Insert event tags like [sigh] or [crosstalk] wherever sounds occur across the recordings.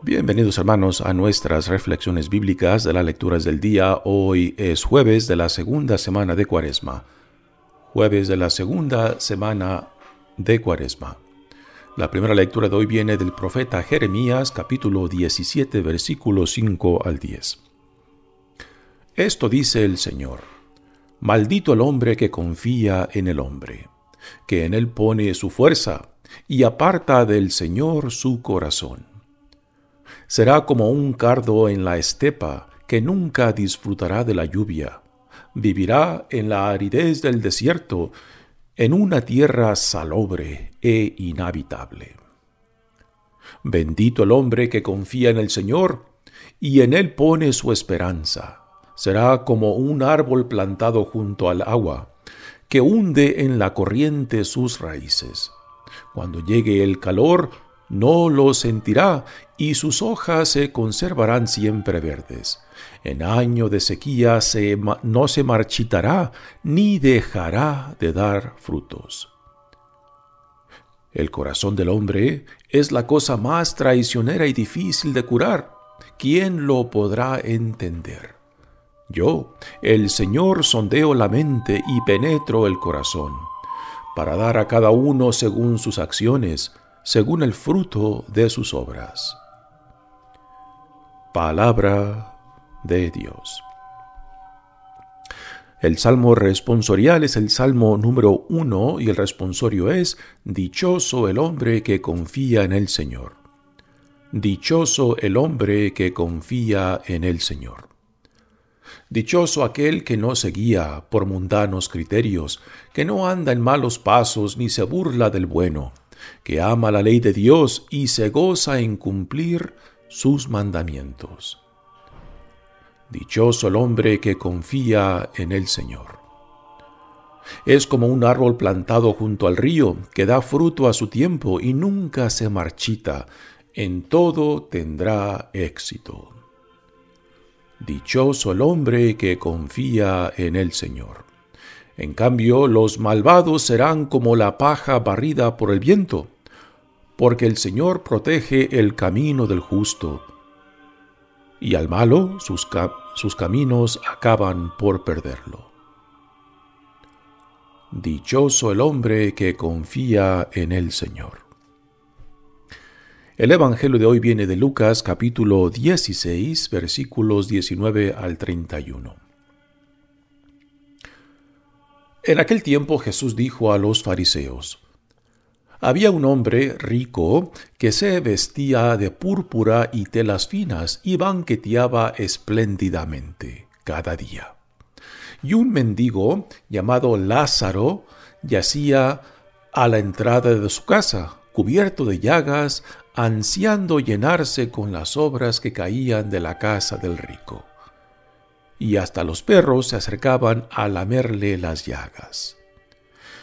Bienvenidos hermanos a nuestras reflexiones bíblicas de las lecturas del día. Hoy es jueves de la segunda semana de Cuaresma. Jueves de la segunda semana de Cuaresma. La primera lectura de hoy viene del profeta Jeremías capítulo 17 versículos 5 al 10. Esto dice el Señor. Maldito el hombre que confía en el hombre, que en él pone su fuerza y aparta del Señor su corazón Será como un cardo en la estepa que nunca disfrutará de la lluvia. Vivirá en la aridez del desierto, en una tierra salobre e inhabitable. Bendito el hombre que confía en el Señor y en él pone su esperanza. Será como un árbol plantado junto al agua, que hunde en la corriente sus raíces. Cuando llegue el calor, no lo sentirá y sus hojas se conservarán siempre verdes. En año de sequía se no se marchitará ni dejará de dar frutos. El corazón del hombre es la cosa más traicionera y difícil de curar. ¿Quién lo podrá entender? Yo, el Señor, sondeo la mente y penetro el corazón, para dar a cada uno según sus acciones, según el fruto de sus obras. Palabra de Dios. El salmo responsorial es el salmo número uno y el responsorio es Dichoso el hombre que confía en el Señor. Dichoso el hombre que confía en el Señor. Dichoso aquel que no se guía por mundanos criterios, que no anda en malos pasos ni se burla del bueno, que ama la ley de Dios y se goza en cumplir sus mandamientos. Dichoso el hombre que confía en el Señor. Es como un árbol plantado junto al río, que da fruto a su tiempo y nunca se marchita, en todo tendrá éxito. Dichoso el hombre que confía en el Señor. En cambio, los malvados serán como la paja barrida por el viento, porque el Señor protege el camino del justo, y al malo sus, caminos acaban por perderlo. Dichoso el hombre que confía en el Señor. El Evangelio de hoy viene de Lucas capítulo 16 versículos 19 al 31. En aquel tiempo Jesús dijo a los fariseos, Había un hombre rico que se vestía de púrpura y telas finas y banqueteaba espléndidamente cada día. Y un mendigo llamado Lázaro yacía a la entrada de su casa, cubierto de llagas, ansiando llenarse con las obras que caían de la casa del rico y hasta los perros se acercaban a lamerle las llagas.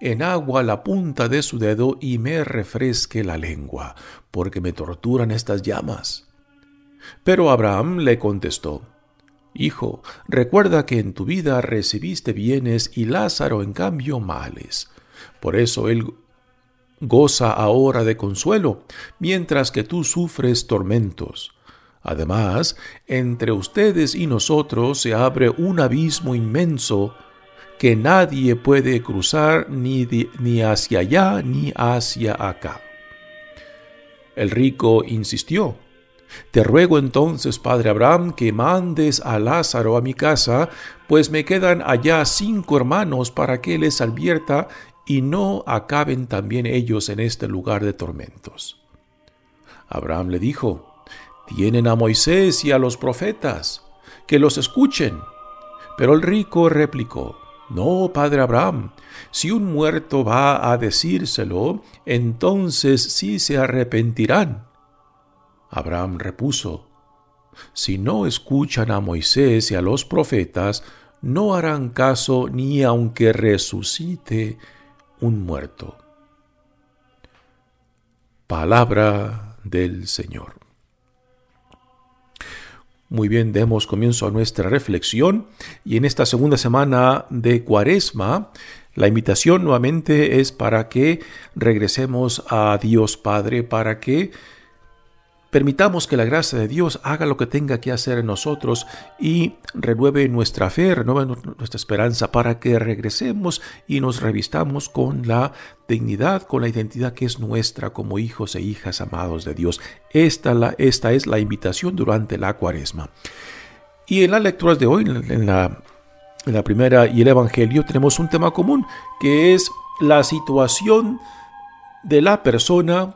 en agua la punta de su dedo y me refresque la lengua, porque me torturan estas llamas. Pero Abraham le contestó, Hijo, recuerda que en tu vida recibiste bienes y Lázaro en cambio males. Por eso él goza ahora de consuelo, mientras que tú sufres tormentos. Además, entre ustedes y nosotros se abre un abismo inmenso que nadie puede cruzar ni, ni hacia allá ni hacia acá. El rico insistió, Te ruego entonces, padre Abraham, que mandes a Lázaro a mi casa, pues me quedan allá cinco hermanos para que les advierta y no acaben también ellos en este lugar de tormentos. Abraham le dijo, Tienen a Moisés y a los profetas, que los escuchen. Pero el rico replicó, No, padre Abraham, si un muerto va a decírselo, entonces sí se arrepentirán. Abraham repuso, Si no escuchan a Moisés y a los profetas, no harán caso ni aunque resucite un muerto. Palabra del Señor. Muy bien, demos comienzo a nuestra reflexión. Y en esta segunda semana de Cuaresma, la invitación nuevamente es para que regresemos a Dios Padre, para que Permitamos que la gracia de Dios haga lo que tenga que hacer en nosotros y renueve nuestra fe, renueve nuestra esperanza para que regresemos y nos revistamos con la dignidad, con la identidad que es nuestra como hijos e hijas amados de Dios. Esta, la, esta es la invitación durante la cuaresma. Y en las lecturas de hoy, en la, en la primera y el Evangelio, tenemos un tema común, que es la situación de la persona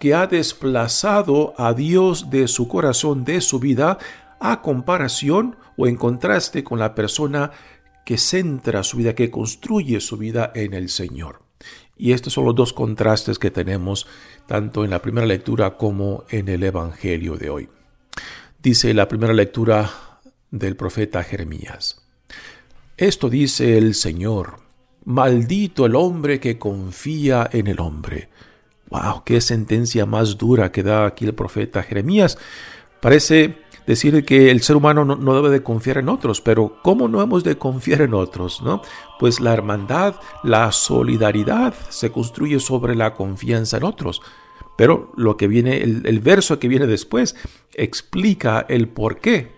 que ha desplazado a Dios de su corazón, de su vida, a comparación o en contraste con la persona que centra su vida, que construye su vida en el Señor. Y estos son los dos contrastes que tenemos tanto en la primera lectura como en el Evangelio de hoy. Dice la primera lectura del profeta Jeremías. Esto dice el Señor, maldito el hombre que confía en el hombre ¡Wow! ¡Qué sentencia más dura que da aquí el profeta Jeremías! Parece decir que el ser humano no, debe de confiar en otros, pero ¿cómo no hemos de confiar en otros? ¿no? Pues la hermandad, la solidaridad se construye sobre la confianza en otros. Pero lo que viene, el, el verso que viene después, explica el por qué.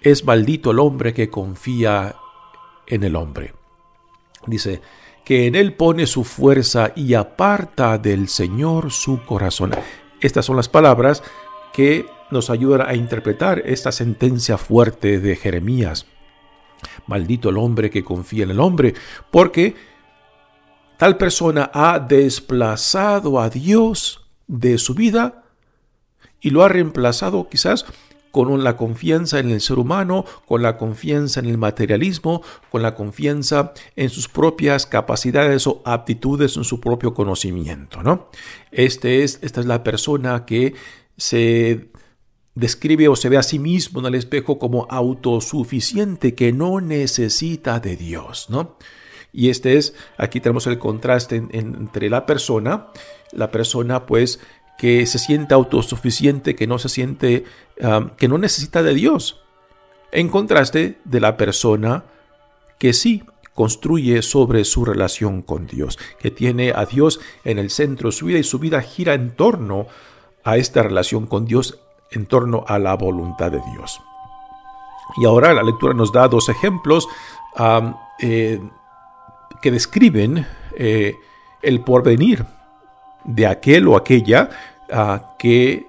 Es maldito el hombre que confía en el hombre. Dice, que en él pone su fuerza y aparta del Señor su corazón. Estas son las palabras que nos ayudan a interpretar esta sentencia fuerte de Jeremías. Maldito el hombre que confía en el hombre, porque tal persona ha desplazado a Dios de su vida y lo ha reemplazado quizás con la confianza en el ser humano, con la confianza en el materialismo, con la confianza en sus propias capacidades o aptitudes, en su propio conocimiento. ¿no? Este es, esta es la persona que se describe o se ve a sí mismo en el espejo como autosuficiente, que no necesita de Dios. ¿no? Y este es, aquí tenemos el contraste entre la persona, la persona pues que se siente autosuficiente, que no se siente, que no necesita de Dios. En contraste de la persona que sí construye sobre su relación con Dios, que tiene a Dios en el centro de su vida y su vida gira en torno a esta relación con Dios, en torno a la voluntad de Dios. Y ahora la lectura nos da dos ejemplos eh, que describen eh, el porvenir de aquel o aquella ah, que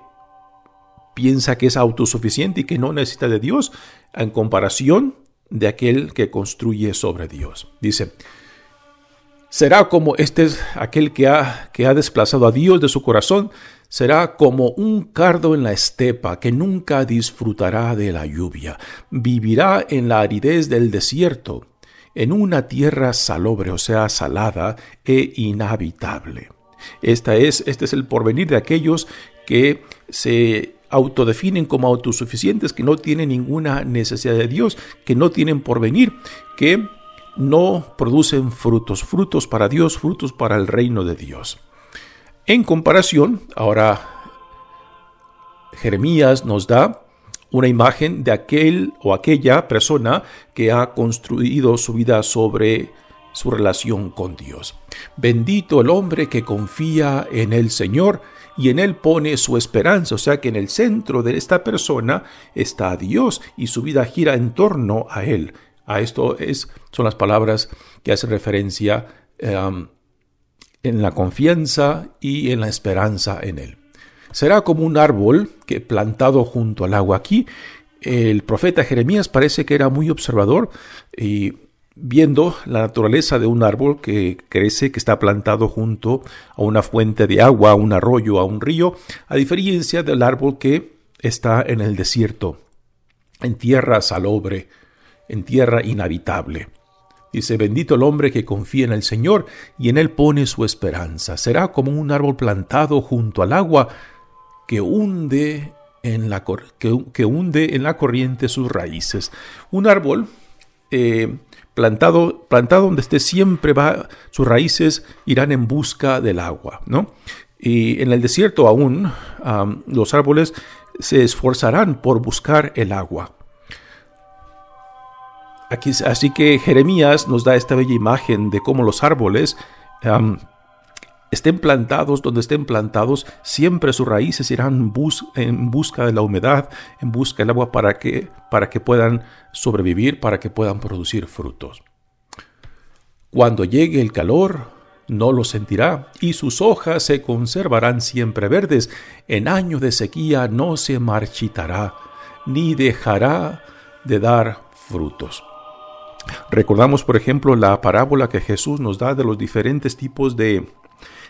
piensa que es autosuficiente y que no necesita de Dios en comparación de aquel que construye sobre Dios. Dice, será como este es aquel que ha, que ha desplazado a Dios de su corazón, será como un cardo en la estepa que nunca disfrutará de la lluvia, vivirá en la aridez del desierto, en una tierra salobre, o sea, salada e inhabitable. Esta es, este es el porvenir de aquellos que se autodefinen como autosuficientes, que no tienen ninguna necesidad de Dios, que no tienen porvenir, que no producen frutos, frutos para Dios, frutos para el reino de Dios. En comparación, ahora Jeremías nos da una imagen de aquel o aquella persona que ha construido su vida sobre su relación con Dios. Bendito el hombre que confía en el Señor y en él pone su esperanza, o sea que en el centro de esta persona está Dios y su vida gira en torno a él. A esto es, son las palabras que hacen referencia em, en la confianza y en la esperanza en él. Será como un árbol que plantado junto al agua. Aquí el profeta Jeremías parece que era muy observador y viendo la naturaleza de un árbol que crece, que está plantado junto a una fuente de agua, a un arroyo, a un río, a diferencia del árbol que está en el desierto, en tierra salobre, en tierra inhabitable. Dice, bendito el hombre que confía en el Señor y en él pone su esperanza. Será como un árbol plantado junto al agua que hunde en la, que, hunde en la corriente sus raíces. Un árbol eh, plantado, plantado donde esté siempre va, sus raíces irán en busca del agua, ¿no? Y en el desierto aún los árboles se esforzarán por buscar el agua. Aquí, así que Jeremías nos da esta bella imagen de cómo los árboles estén plantados donde estén plantados, siempre sus raíces irán en busca de la humedad, en busca del agua para que, para que puedan sobrevivir, para que puedan producir frutos. Cuando llegue el calor, no lo sentirá, y sus hojas se conservarán siempre verdes. En año de sequía no se marchitará, ni dejará de dar frutos. Recordamos, por ejemplo, la parábola que Jesús nos da de los diferentes tipos de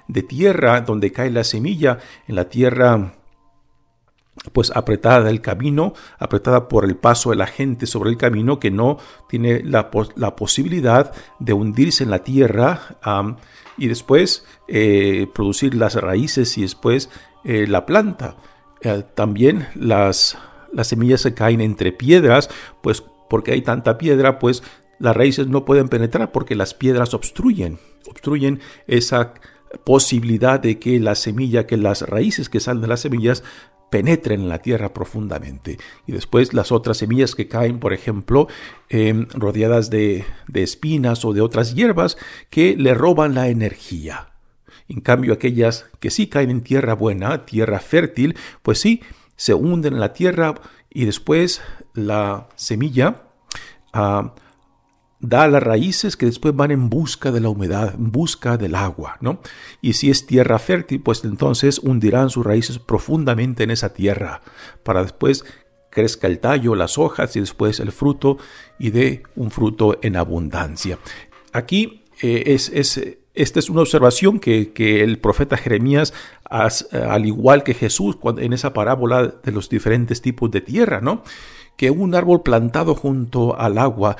de tierra donde cae la semilla, en la tierra pues apretada del camino, apretada por el paso de la gente sobre el camino que no tiene la, posibilidad de hundirse en la tierra y después eh, producir las raíces y después eh, la planta. Eh, también las, las semillas se caen entre piedras, pues porque hay tanta piedra, pues las raíces no pueden penetrar porque las piedras obstruyen, obstruyen esa posibilidad de que la semilla, que las raíces que salen de las semillas penetren en la tierra profundamente. Y después las otras semillas que caen, por ejemplo, em, rodeadas de, espinas o de otras hierbas que le roban la energía. En cambio, aquellas que sí caen en tierra buena, tierra fértil, pues sí, se hunden en la tierra y después la semilla ah, da las raíces que después van en busca de la humedad, en busca del agua, ¿no? Y si es tierra fértil, pues entonces hundirán sus raíces profundamente en esa tierra, para después crezca el tallo, las hojas y después el fruto y dé un fruto en abundancia. Aquí eh, es, esta es una observación que, el profeta Jeremías, al igual que Jesús en esa parábola de los diferentes tipos de tierra, ¿no? que un árbol plantado junto al agua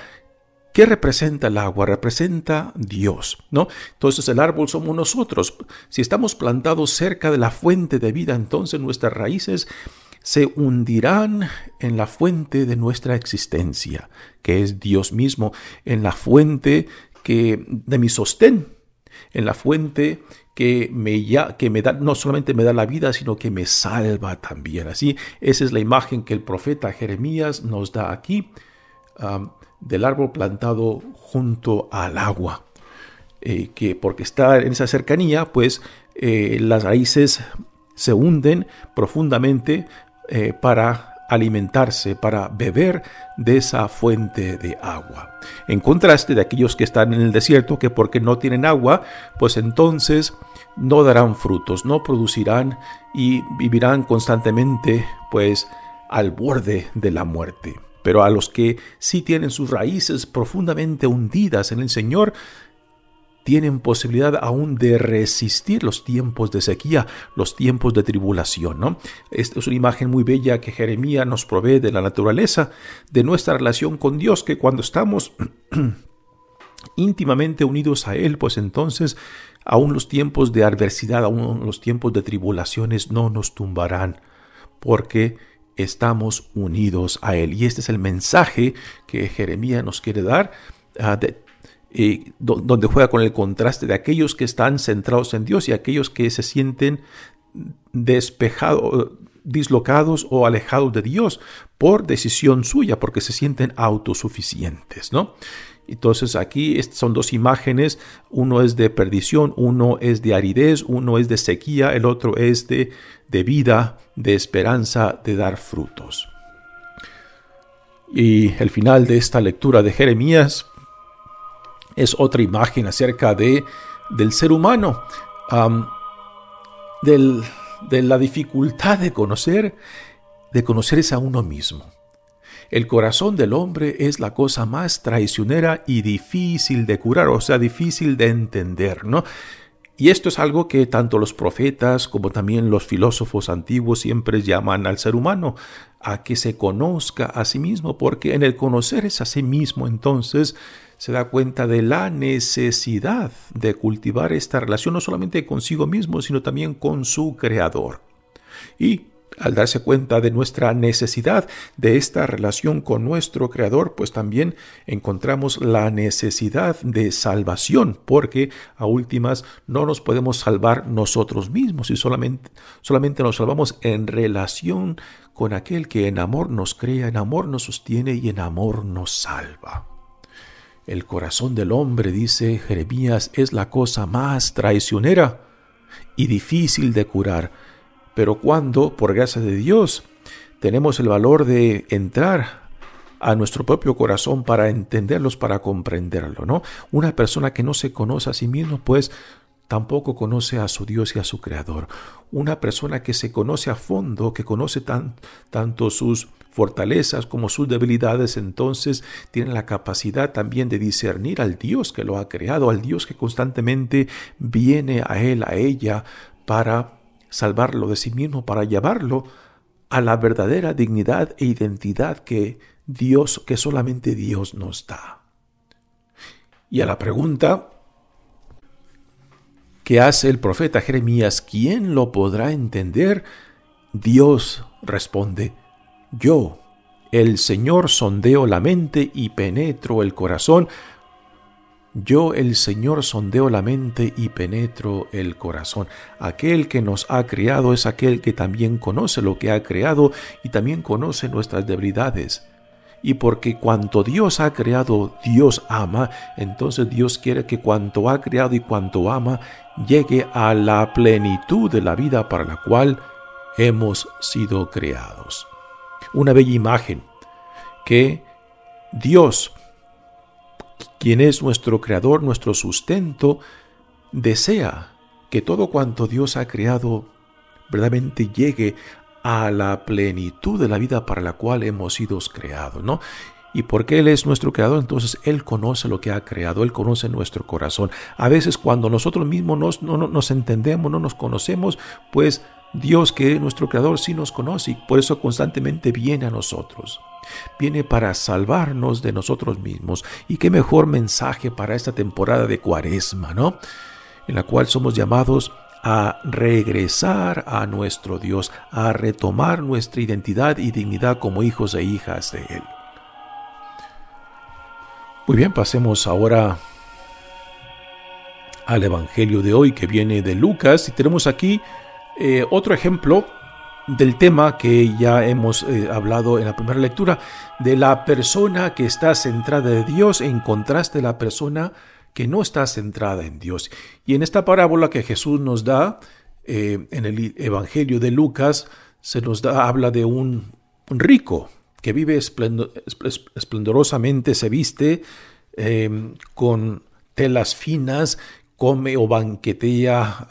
¿Qué representa el agua? Representa Dios, ¿no? Entonces el árbol somos nosotros. Si estamos plantados cerca de la fuente de vida, entonces nuestras raíces se hundirán en la fuente de nuestra existencia, que es Dios mismo, en la fuente que de mi sostén, en la fuente que me, ya, que me da, no solamente me da la vida, sino que me salva también. Así, esa es la imagen que el profeta Jeremías nos da aquí del árbol plantado junto al agua, eh, que porque está en esa cercanía, pues eh, las raíces se hunden profundamente eh, para alimentarse, para beber de esa fuente de agua. En contraste de aquellos que están en el desierto, que porque no tienen agua, pues entonces no darán frutos, no producirán y vivirán constantemente, pues, al borde de la muerte pero a los que sí tienen sus raíces profundamente hundidas en el Señor, tienen posibilidad aún de resistir los tiempos de sequía, los tiempos de tribulación. ¿no? Esta es una imagen muy bella que Jeremías nos provee de la naturaleza, de nuestra relación con Dios, que cuando estamos [clears throat] íntimamente unidos a Él, pues entonces aún los tiempos de adversidad, aún los tiempos de tribulaciones no nos tumbarán, porque estamos unidos a Él. Y este es el mensaje que Jeremías nos quiere dar. Ah, eh, donde juega con el contraste de aquellos que están centrados en Dios y aquellos que se sienten despejados, dislocados o alejados de Dios por decisión suya, porque se sienten autosuficientes, ¿no? Entonces aquí son dos imágenes, uno es de perdición, uno es de aridez, uno es de sequía, el otro es de, de vida, de esperanza, de dar frutos. Y el final de esta lectura de Jeremías es otra imagen acerca de, del ser humano, de la dificultad de conocer, de conocerse a uno mismo. El corazón del hombre es la cosa más traicionera y difícil de curar, o sea, difícil de entender, ¿no? Y esto es algo que tanto los profetas como también los filósofos antiguos siempre llaman al ser humano, a que se conozca a sí mismo, porque en el conocerse a sí mismo entonces se da cuenta de la necesidad de cultivar esta relación no solamente consigo mismo, sino también con su creador. Y al darse cuenta de nuestra necesidad de esta relación con nuestro Creador, pues también encontramos la necesidad de salvación, porque a últimas no nos podemos salvar nosotros mismos y solamente, solamente nos salvamos en relación con aquel que en amor nos crea, en amor nos sostiene y en amor nos salva. El corazón del hombre, dice Jeremías, es la cosa más traicionera y difícil de curar pero cuando, por gracia de Dios, tenemos el valor de entrar a nuestro propio corazón para entenderlos, para comprenderlo, ¿no? Una persona que no se conoce a sí mismo, pues tampoco conoce a su Dios y a su Creador. Una persona que se conoce a fondo, que conoce tanto sus fortalezas como sus debilidades, entonces tiene la capacidad también de discernir al Dios que lo ha creado, al Dios que constantemente viene a él, a ella, para salvarlo de sí mismo para llevarlo a la verdadera dignidad e identidad que Dios, que solamente Dios nos da. Y a la pregunta que hace el profeta Jeremías, ¿quién lo podrá entender? Dios responde, yo, el Señor sondeo la mente y penetro el corazón yo el Señor sondeo la mente y penetro el corazón. Aquel que nos ha creado es aquel que también conoce lo que ha creado y también conoce nuestras debilidades. Y porque cuanto Dios ha creado, Dios ama, entonces Dios quiere que cuanto ha creado y cuanto ama llegue a la plenitud de la vida para la cual hemos sido creados. Una bella imagen que Dios quien es nuestro creador, nuestro sustento, desea que todo cuanto Dios ha creado verdaderamente llegue a la plenitud de la vida para la cual hemos sido creados, ¿no? Y porque Él es nuestro creador, entonces Él conoce lo que ha creado, Él conoce nuestro corazón. A veces cuando nosotros mismos no nos entendemos, no nos conocemos, pues Dios que es nuestro creador sí nos conoce y por eso constantemente viene a nosotros. Viene para salvarnos de nosotros mismos. Y qué mejor mensaje para esta temporada de cuaresma, ¿no? En la cual somos llamados a regresar a nuestro Dios, a retomar nuestra identidad y dignidad como hijos e hijas de Él. Muy bien, pasemos ahora al Evangelio de hoy que viene de Lucas y tenemos aquí eh, otro ejemplo del tema que ya hemos eh, hablado en la primera lectura, de la persona que está centrada en Dios en contraste a la persona que no está centrada en Dios. Y en esta parábola que Jesús nos da, eh, en el Evangelio de Lucas, se nos da, habla de un, rico que vive esplendorosamente, se viste con telas finas, come o banquetea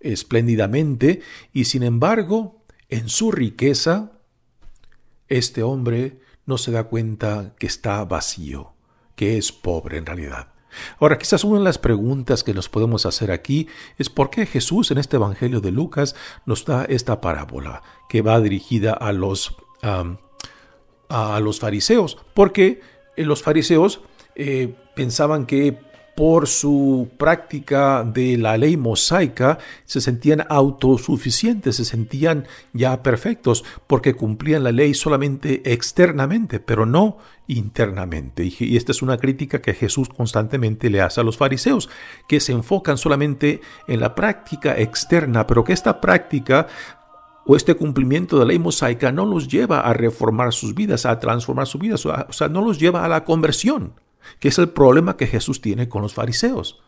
espléndidamente y sin embargo, en su riqueza, este hombre no se da cuenta que está vacío, que es pobre en realidad. Ahora, quizás una de las preguntas que nos podemos hacer aquí es por qué Jesús en este Evangelio de Lucas nos da esta parábola que va dirigida a los, a los fariseos, porque los fariseos eh, pensaban que por su práctica de la ley mosaica, se sentían autosuficientes, se sentían ya perfectos, porque cumplían la ley solamente externamente, pero no internamente. Y esta es una crítica que Jesús constantemente le hace a los fariseos, que se enfocan solamente en la práctica externa, pero que esta práctica o este cumplimiento de la ley mosaica no los lleva a reformar sus vidas, a transformar sus vidas, o sea, no los lleva a la conversión que es el problema que Jesús tiene con los fariseos.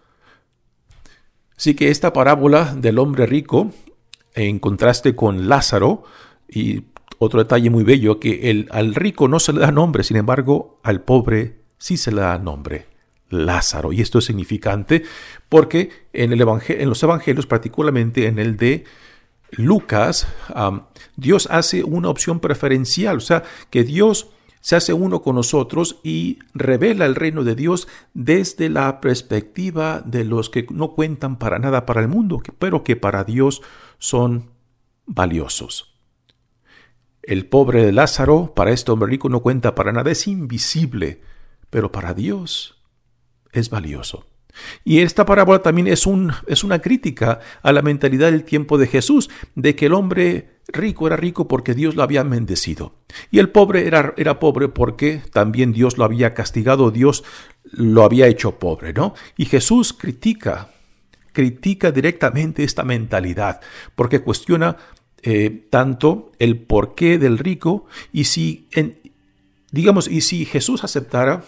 Así que esta parábola del hombre rico, en contraste con Lázaro, y otro detalle muy bello, que el, al rico no se le da nombre, sin embargo, al pobre sí se le da nombre. Lázaro. Y esto es significante porque en, el en los evangelios, particularmente en el de Lucas, Dios hace una opción preferencial, o sea, que Dios se hace uno con nosotros y revela el reino de Dios desde la perspectiva de los que no cuentan para nada para el mundo, pero que para Dios son valiosos. El pobre de Lázaro, para este hombre rico, no cuenta para nada, es invisible, pero para Dios es valioso. Y esta parábola también es, es una crítica a la mentalidad del tiempo de Jesús, de que el hombre rico era rico porque Dios lo había bendecido. Y el pobre era, era pobre porque también Dios lo había castigado, Dios lo había hecho pobre, ¿no? Y Jesús critica, critica directamente esta mentalidad, porque cuestiona eh, tanto el porqué del rico y si, en, digamos, y si Jesús aceptara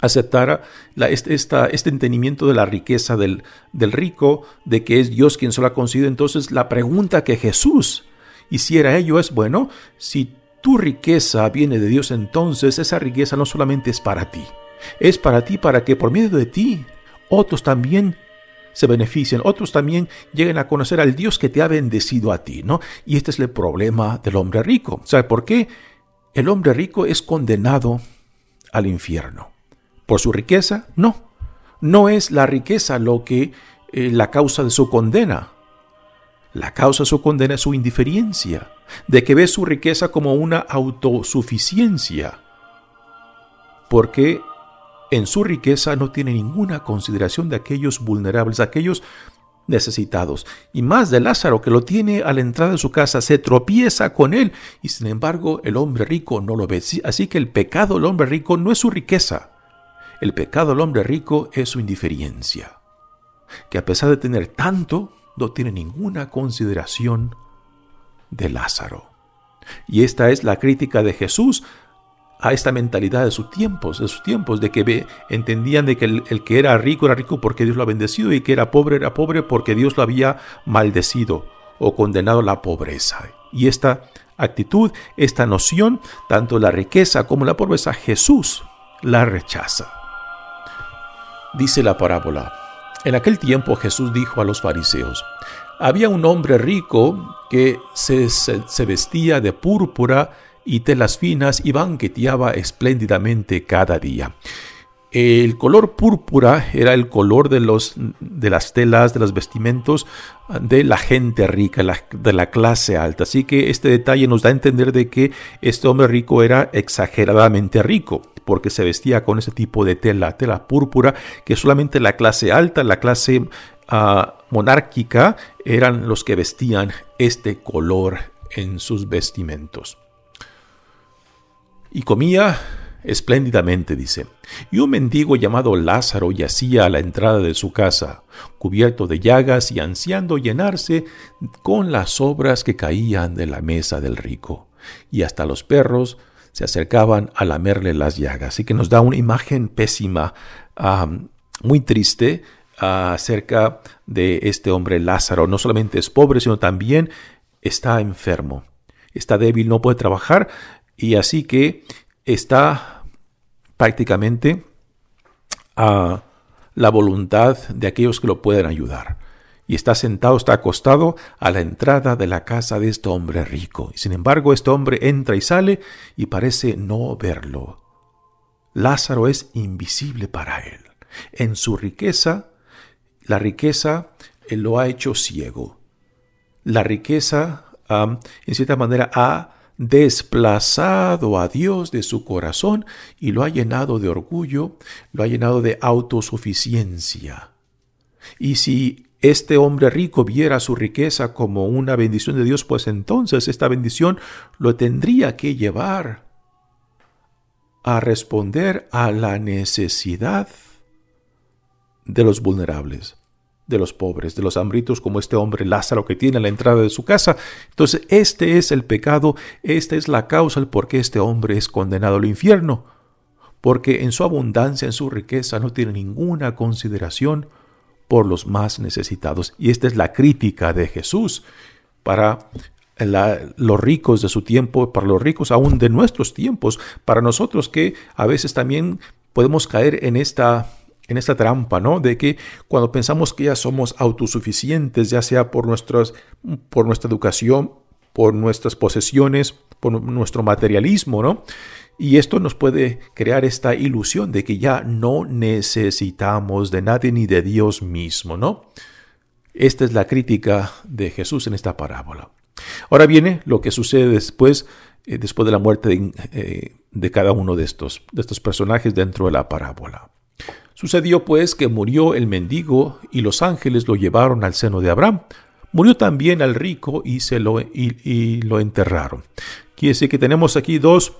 aceptara este, este, entendimiento de la riqueza del, del, rico, de que es Dios quien se lo ha concedido. Entonces la pregunta que Jesús hiciera ello es, bueno, si tu riqueza viene de Dios, entonces esa riqueza no solamente es para ti, es para ti para que por medio de ti otros también se beneficien, otros también lleguen a conocer al Dios que te ha bendecido a ti, ¿no? Y este es el problema del hombre rico. ¿Sabe por qué? El hombre rico es condenado al infierno. ¿Por su riqueza? No. No es la riqueza lo que eh, la causa de su condena. La causa de su condena es su indiferencia, de que ve su riqueza como una autosuficiencia, porque en su riqueza no tiene ninguna consideración de aquellos vulnerables, aquellos necesitados. Y más de Lázaro, que lo tiene a la entrada de su casa, se tropieza con él, y sin embargo el hombre rico no lo ve. Así que el pecado del hombre rico no es su riqueza, el pecado del hombre rico es su indiferencia, que a pesar de tener tanto, no tiene ninguna consideración de Lázaro. Y esta es la crítica de Jesús a esta mentalidad de sus tiempos, de sus tiempos, de que entendían de que el, el, que era rico era rico porque Dios lo ha bendecido y que era pobre era pobre porque Dios lo había maldecido o condenado a la pobreza. Y esta actitud, esta noción, tanto la riqueza como la pobreza, Jesús la rechaza. Dice la parábola. En aquel tiempo Jesús dijo a los fariseos, había un hombre rico que se, vestía de púrpura y telas finas y banqueteaba espléndidamente cada día. El color púrpura era el color de, los, de las telas, de los vestimentos de la gente rica, de la clase alta. Así que este detalle nos da a entender de que este hombre rico era exageradamente rico porque se vestía con ese tipo de tela, tela púrpura, que solamente la clase alta, la clase ah, monárquica, eran los que vestían este color en sus vestimentos. Y comía espléndidamente, dice. Y un mendigo llamado Lázaro yacía a la entrada de su casa, cubierto de llagas y ansiando llenarse con las obras que caían de la mesa del rico. Y hasta los perros se acercaban a lamerle las llagas. Así que nos da una imagen pésima, muy triste, acerca de este hombre Lázaro. No solamente es pobre, sino también está enfermo, está débil, no puede trabajar y así que está prácticamente a la voluntad de aquellos que lo pueden ayudar y está sentado, está acostado a la entrada de la casa de este hombre rico. Y sin embargo, este hombre entra y sale y parece no verlo. Lázaro es invisible para él. En su riqueza, la riqueza él lo ha hecho ciego. La riqueza, en cierta manera, ha desplazado a Dios de su corazón y lo ha llenado de orgullo, lo ha llenado de autosuficiencia. Y si este hombre rico viera su riqueza como una bendición de Dios, pues entonces esta bendición lo tendría que llevar a responder a la necesidad de los vulnerables de los pobres, de los hambritos, como este hombre Lázaro que tiene a la entrada de su casa. Entonces, este es el pecado, esta es la causa el por qué este hombre es condenado al infierno, porque en su abundancia, en su riqueza, no tiene ninguna consideración por los más necesitados. Y esta es la crítica de Jesús para los ricos de su tiempo, para los ricos aún de nuestros tiempos, para nosotros que a veces también podemos caer en esta en esta trampa, ¿no? De que cuando pensamos que ya somos autosuficientes, ya sea por, por nuestra educación, por nuestras posesiones, por nuestro materialismo, ¿no? Y esto nos puede crear esta ilusión de que ya no necesitamos de nadie ni de Dios mismo, ¿no? Esta es la crítica de Jesús en esta parábola. Ahora viene lo que sucede después, eh, después de la muerte de, eh, de cada uno de estos, de estos personajes dentro de la parábola. Sucedió pues que murió el mendigo y los ángeles lo llevaron al seno de Abraham. Murió también al rico y, se lo, y, lo enterraron. Quiere decir que tenemos aquí dos,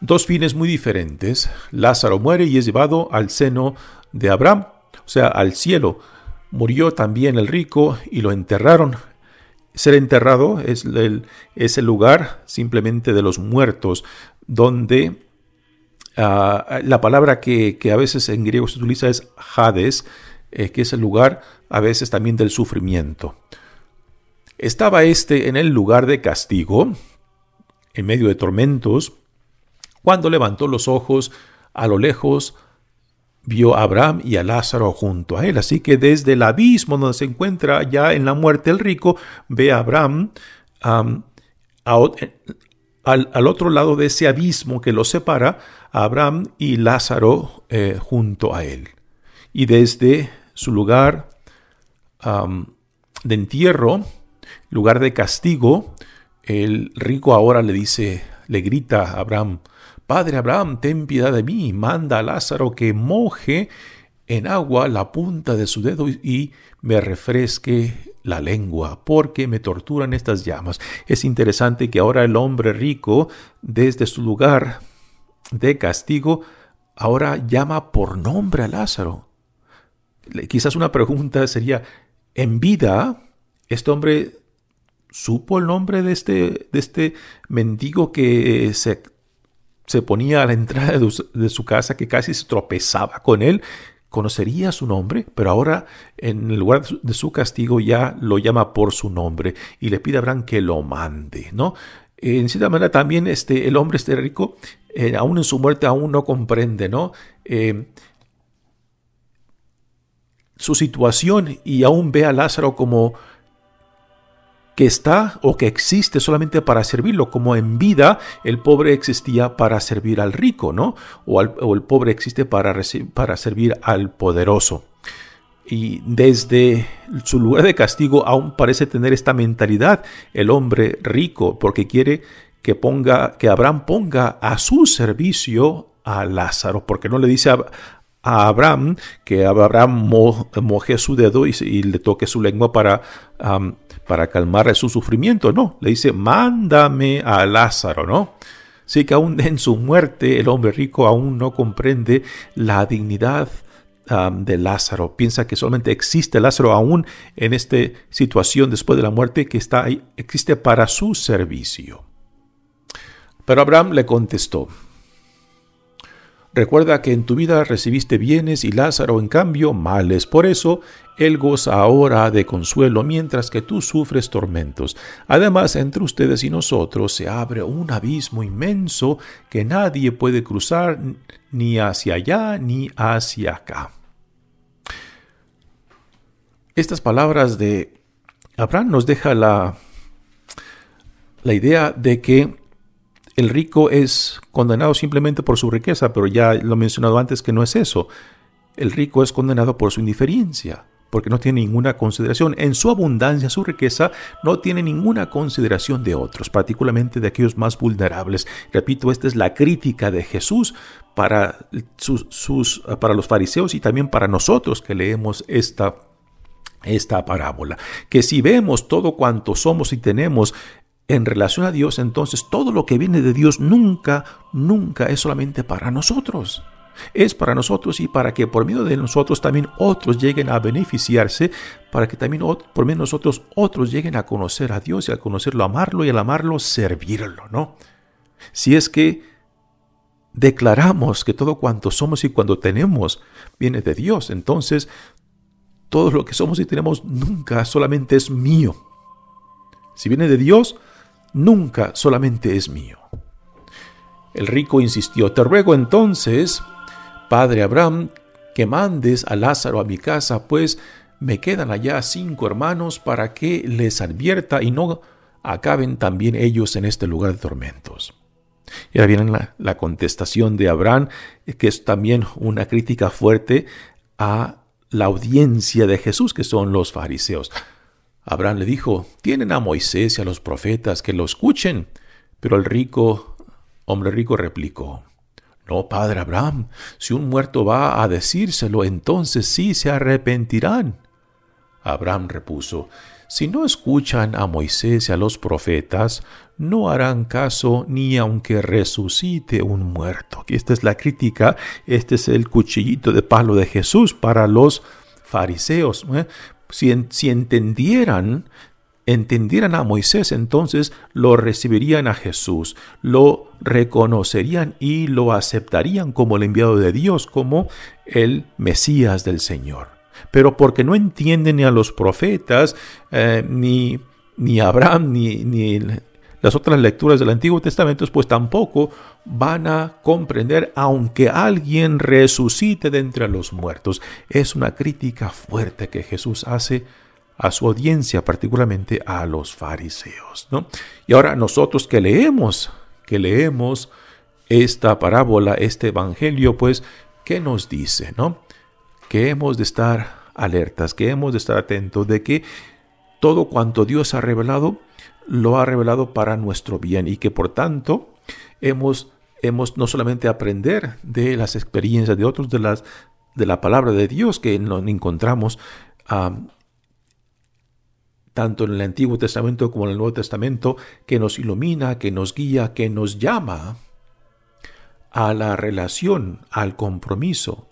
dos fines muy diferentes. Lázaro muere y es llevado al seno de Abraham, o sea, al cielo. Murió también el rico y lo enterraron. Ser enterrado es el, es el lugar simplemente de los muertos, donde Ah, la palabra que, a veces en griego se utiliza es Hades, eh, que es el lugar a veces también del sufrimiento. Estaba este en el lugar de castigo, en medio de tormentos, cuando levantó los ojos a lo lejos, vio a Abraham y a Lázaro junto a él. Así que desde el abismo donde se encuentra ya en la muerte el rico, ve a Abraham al, otro lado de ese abismo que lo separa, Abraham y Lázaro eh, junto a él. Y desde su lugar de entierro, lugar de castigo, el rico ahora le dice, le grita a Abraham, Padre Abraham, ten piedad de mí, manda a Lázaro que moje en agua la punta de su dedo y me refresque la lengua, porque me torturan estas llamas. Es interesante que ahora el hombre rico, desde su lugar de castigo, ahora llama por nombre a Lázaro. Quizás una pregunta sería, en vida, este hombre supo el nombre de este, de este mendigo que se, se ponía a la entrada de su casa, que casi se tropezaba con él, conocería su nombre, pero ahora en lugar de su castigo ya lo llama por su nombre y le pide a Abraham que lo mande, ¿no? En cierta manera también este, el hombre este rico, eh, aún en su muerte, aún no comprende, ¿no? Eh, su situación y aún ve a Lázaro como que está o que existe solamente para servirlo, como en vida el pobre existía para servir al rico, ¿no? O, el pobre existe para, para servir al poderoso. Y desde su lugar de castigo aún parece tener esta mentalidad el hombre rico, porque quiere que ponga, que Abraham ponga a su servicio a Lázaro, porque no le dice a, Abraham que Abraham moje su dedo y, le toque su lengua para para calmar su sufrimiento. No, le dice, mándame a Lázaro, ¿no? Sí que aún en su muerte el hombre rico aún no comprende la dignidad de Lázaro. Piensa que solamente existe Lázaro aún en esta situación después de la muerte que está ahí, existe para su servicio. Pero Abraham le contestó, Recuerda que en tu vida recibiste bienes y Lázaro en cambio males. Por eso, él goza ahora de consuelo mientras que tú sufres tormentos. Además, entre ustedes y nosotros se abre un abismo inmenso que nadie puede cruzar ni hacia allá ni hacia acá. Estas palabras de Abraham nos deja la, la idea de que el rico es condenado simplemente por su riqueza, pero ya lo he mencionado antes que no es eso. El rico es condenado por su indiferencia, porque no tiene ninguna consideración. En su abundancia, su riqueza, no tiene ninguna consideración de otros, particularmente de aquellos más vulnerables. Repito, esta es la crítica de Jesús para, sus, para los fariseos y también para nosotros que leemos esta esta parábola, que si vemos todo cuanto somos y tenemos en relación a Dios, entonces todo lo que viene de Dios nunca, nunca es solamente para nosotros. Es para nosotros y para que por medio de nosotros también otros lleguen a beneficiarse, para que también por medio de nosotros otros lleguen a conocer a Dios y al conocerlo, amarlo y al amarlo, servirlo, ¿no? Si es que declaramos que todo cuanto somos y cuando tenemos viene de Dios, entonces todo lo que somos y tenemos nunca solamente es mío. Si viene de Dios, nunca solamente es mío. El rico insistió, te ruego entonces, padre Abraham, que mandes a Lázaro a mi casa, pues me quedan allá cinco hermanos para que les advierta y no acaben también ellos en este lugar de tormentos. Y ahora viene la, la contestación de Abraham, que es también una crítica fuerte a la audiencia de Jesús, que son los fariseos. Abraham le dijo, tienen a Moisés y a los profetas que lo escuchen. Pero el rico, hombre rico, replicó, no, padre Abraham, si un muerto va a decírselo, entonces sí se arrepentirán. Abraham repuso, si no escuchan a Moisés y a los profetas, no harán caso ni aunque resucite un muerto. esta es la crítica, este es el cuchillito de palo de Jesús para los fariseos. ¿eh? Si, entendieran, entendieran a Moisés, entonces lo recibirían a Jesús, lo reconocerían y lo aceptarían como el enviado de Dios, como el Mesías del Señor. Pero porque no entienden ni a los profetas, eh, ni, ni Abraham, ni, ni las otras lecturas del Antiguo Testamento, pues tampoco van a comprender, aunque alguien resucite de entre los muertos. Es una crítica fuerte que Jesús hace a su audiencia, particularmente a los fariseos. ¿no? Y ahora nosotros que leemos, que leemos esta parábola, este evangelio, pues, ¿qué nos dice? ¿no? Que hemos de estar alertas, que hemos de estar atentos de que todo cuanto Dios ha revelado, lo ha revelado para nuestro bien y que por tanto hemos, hemos no solamente aprender de las experiencias de otros, de, las, de la palabra de Dios que encontramos tanto en el Antiguo Testamento como en el Nuevo Testamento, que nos ilumina, que nos guía, que nos llama a la relación, al compromiso,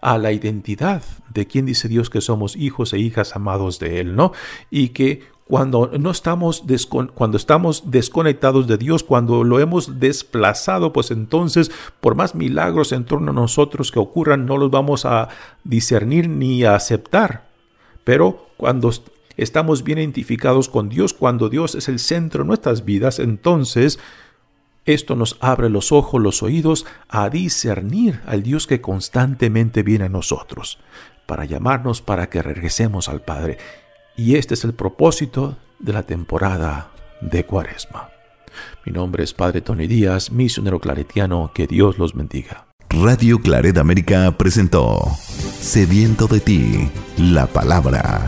a la identidad de quien dice Dios que somos hijos e hijas amados de Él, ¿no? Y que cuando no estamos cuando estamos desconectados de Dios, cuando lo hemos desplazado, pues entonces por más milagros en torno a nosotros que ocurran no los vamos a discernir ni a aceptar. Pero cuando estamos bien identificados con Dios, cuando Dios es el centro de nuestras vidas, entonces esto nos abre los ojos, los oídos a discernir al Dios que constantemente viene a nosotros, para llamarnos para que regresemos al Padre y este es el propósito de la temporada de Cuaresma. Mi nombre es Padre Tony Díaz, misionero claretiano, que Dios los bendiga. Radio Claret América presentó Sediento de ti, la palabra.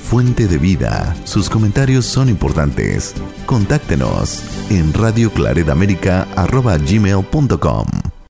Fuente de vida, sus comentarios son importantes. Contáctenos en radioclaredamerica.gmail.com